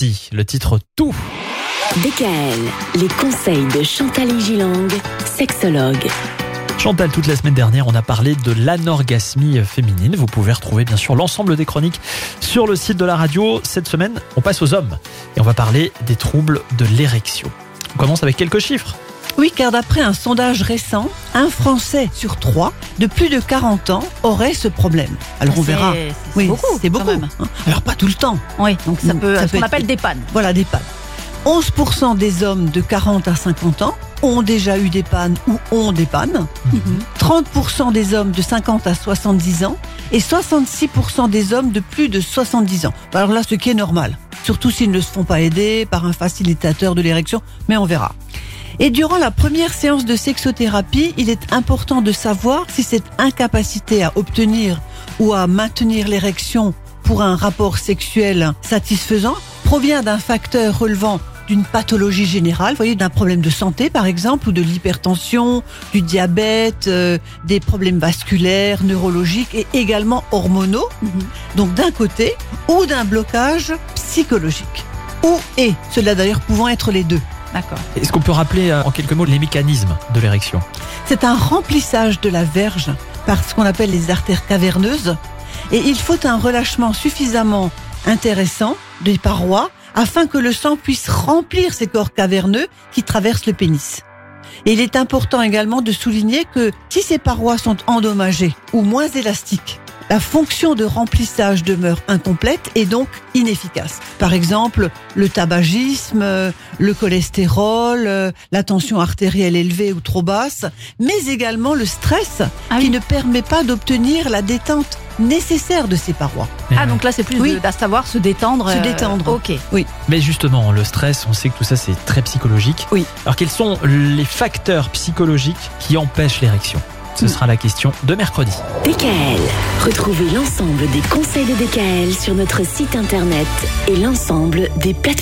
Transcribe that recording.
Le titre Tout. DKL, les conseils de Chantal Gilang, sexologue. Chantal, toute la semaine dernière, on a parlé de l'anorgasmie féminine. Vous pouvez retrouver bien sûr l'ensemble des chroniques sur le site de la radio. Cette semaine, on passe aux hommes et on va parler des troubles de l'érection. On commence avec quelques chiffres. Oui, car d'après un sondage récent, un Français sur trois de plus de 40 ans aurait ce problème. Alors on C'est- verra. c'est Oui, beaucoup, c'est quand beaucoup. même. hein. Alors pas tout le temps. Oui, donc ça peut, ça ce peut qu'on appelle des pannes. Voilà des pannes. 11% des hommes de 40 à 50 ans ont déjà eu des pannes ou ont des pannes. 30% des hommes de 50 à 70 ans et 66% des hommes de plus de 70 ans. Alors là, ce qui est normal. Surtout s'ils ne se font pas aider par un facilitateur de l'érection, mais on verra. Et durant la première séance de sexothérapie, il est important de savoir si cette incapacité à obtenir ou à maintenir l'érection pour un rapport sexuel satisfaisant provient d'un facteur relevant d'une pathologie générale, vous voyez, d'un problème de santé par exemple, ou de l'hypertension, du diabète, euh, des problèmes vasculaires, neurologiques et également hormonaux, donc d'un côté, ou d'un blocage psychologique. Ou et, cela d'ailleurs pouvant être les deux. D'accord. Est-ce qu'on peut rappeler euh, en quelques mots les mécanismes de l'érection? C'est un remplissage de la verge par ce qu'on appelle les artères caverneuses. Et il faut un relâchement suffisamment intéressant des parois afin que le sang puisse remplir ces corps caverneux qui traversent le pénis. Et il est important également de souligner que si ces parois sont endommagées ou moins élastiques, la fonction de remplissage demeure incomplète et donc inefficace. Par exemple, le tabagisme, euh, le cholestérol, euh, la tension artérielle élevée ou trop basse, mais également le stress Ah qui oui. ne permet pas d'obtenir la détente nécessaire de ces parois. Ah, donc là, c'est plus Oui. de- à savoir se détendre. Se euh, détendre. Ok. Mais justement, le stress, on sait que tout ça c'est très psychologique. Oui. Alors quels sont les facteurs psychologiques qui empêchent l'érection? Ce sera la question de mercredi. DKL, retrouvez l'ensemble des conseils de DKL sur notre site internet et l'ensemble des plateformes.